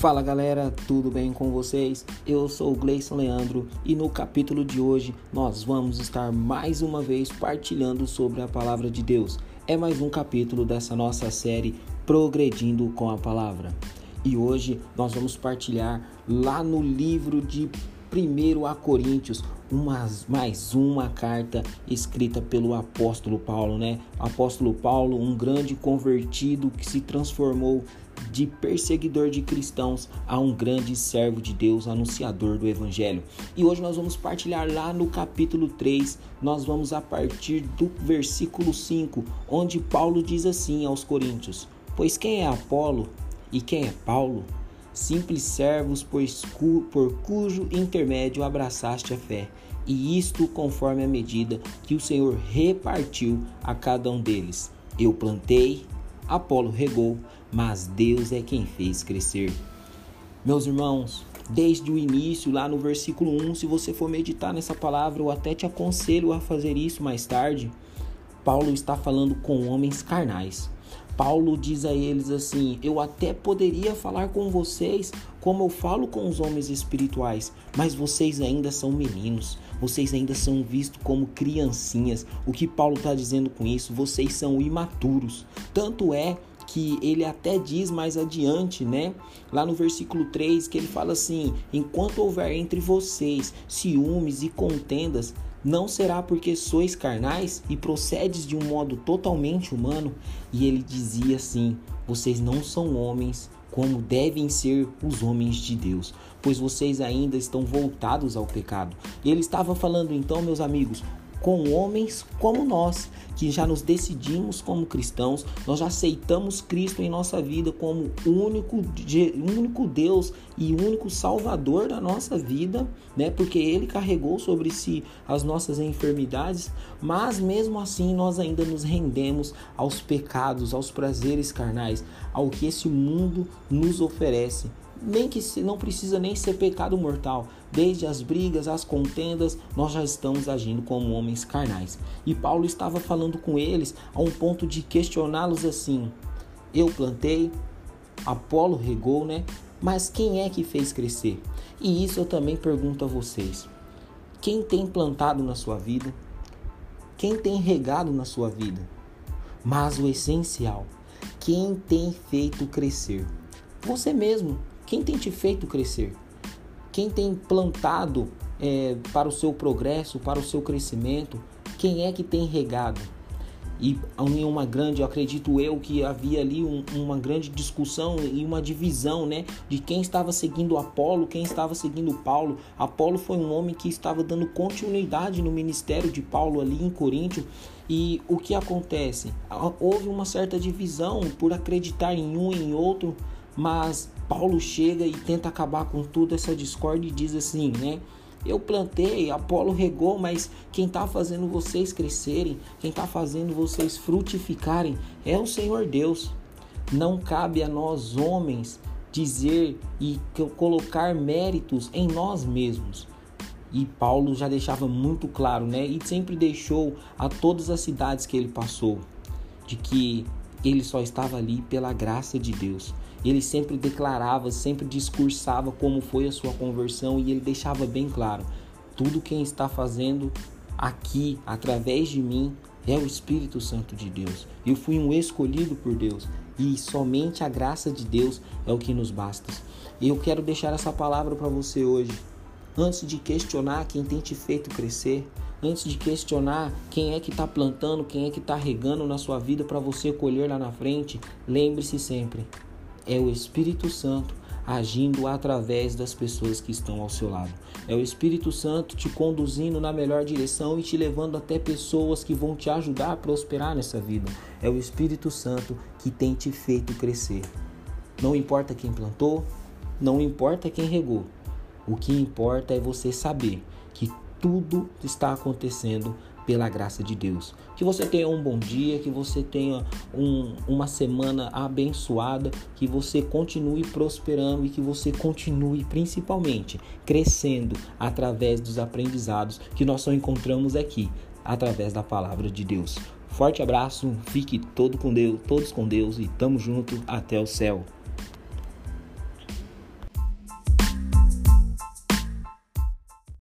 Fala galera, tudo bem com vocês? Eu sou o Gleison Leandro e no capítulo de hoje nós vamos estar mais uma vez partilhando sobre a palavra de Deus. É mais um capítulo dessa nossa série Progredindo com a Palavra. E hoje nós vamos partilhar lá no livro de 1 a Coríntios, uma, mais uma carta escrita pelo apóstolo Paulo, né? Apóstolo Paulo, um grande convertido que se transformou de perseguidor de cristãos a um grande servo de Deus, anunciador do evangelho. E hoje nós vamos partilhar lá no capítulo 3, nós vamos a partir do versículo 5, onde Paulo diz assim aos coríntios: Pois quem é Apolo e quem é Paulo? Simples servos, por cujo intermédio abraçaste a fé, e isto conforme a medida que o Senhor repartiu a cada um deles. Eu plantei, Apolo regou, mas Deus é quem fez crescer. Meus irmãos, desde o início, lá no versículo 1, se você for meditar nessa palavra, eu até te aconselho a fazer isso mais tarde. Paulo está falando com homens carnais. Paulo diz a eles assim: Eu até poderia falar com vocês como eu falo com os homens espirituais, mas vocês ainda são meninos, vocês ainda são vistos como criancinhas. O que Paulo está dizendo com isso? Vocês são imaturos. Tanto é que ele até diz mais adiante, né? Lá no versículo 3, que ele fala assim: Enquanto houver entre vocês ciúmes e contendas, não será porque sois carnais e procedes de um modo totalmente humano? E ele dizia assim: Vocês não são homens como devem ser os homens de Deus, pois vocês ainda estão voltados ao pecado. Ele estava falando então, meus amigos, com homens como nós, que já nos decidimos como cristãos, nós já aceitamos Cristo em nossa vida como único, único Deus e único Salvador da nossa vida, né? Porque Ele carregou sobre si as nossas enfermidades, mas mesmo assim nós ainda nos rendemos aos pecados, aos prazeres carnais, ao que esse mundo nos oferece nem que não precisa nem ser pecado mortal. Desde as brigas, as contendas, nós já estamos agindo como homens carnais. E Paulo estava falando com eles a um ponto de questioná-los assim: Eu plantei, Apolo regou, né? Mas quem é que fez crescer? E isso eu também pergunto a vocês. Quem tem plantado na sua vida? Quem tem regado na sua vida? Mas o essencial, quem tem feito crescer? Você mesmo. Quem tem te feito crescer? Quem tem plantado é, para o seu progresso, para o seu crescimento? Quem é que tem regado? E em uma grande, eu acredito eu que havia ali um, uma grande discussão e uma divisão, né, de quem estava seguindo Apolo, quem estava seguindo Paulo. Apolo foi um homem que estava dando continuidade no ministério de Paulo ali em Coríntio. E o que acontece? Houve uma certa divisão por acreditar em um e em outro, mas Paulo chega e tenta acabar com toda essa discórdia e diz assim, né? Eu plantei, Apolo regou, mas quem está fazendo vocês crescerem, quem está fazendo vocês frutificarem é o Senhor Deus. Não cabe a nós homens dizer e colocar méritos em nós mesmos. E Paulo já deixava muito claro, né? E sempre deixou a todas as cidades que ele passou de que ele só estava ali pela graça de Deus. Ele sempre declarava, sempre discursava como foi a sua conversão e ele deixava bem claro: tudo quem está fazendo aqui através de mim é o Espírito Santo de Deus. Eu fui um escolhido por Deus e somente a graça de Deus é o que nos basta. E eu quero deixar essa palavra para você hoje. Antes de questionar quem tem te feito crescer, antes de questionar quem é que está plantando, quem é que está regando na sua vida para você colher lá na frente, lembre-se sempre: é o Espírito Santo agindo através das pessoas que estão ao seu lado. É o Espírito Santo te conduzindo na melhor direção e te levando até pessoas que vão te ajudar a prosperar nessa vida. É o Espírito Santo que tem te feito crescer. Não importa quem plantou, não importa quem regou. O que importa é você saber que tudo está acontecendo pela graça de Deus. Que você tenha um bom dia, que você tenha um, uma semana abençoada, que você continue prosperando e que você continue principalmente crescendo através dos aprendizados que nós só encontramos aqui, através da palavra de Deus. Forte abraço, fique todo com Deus, todos com Deus e tamo junto até o céu.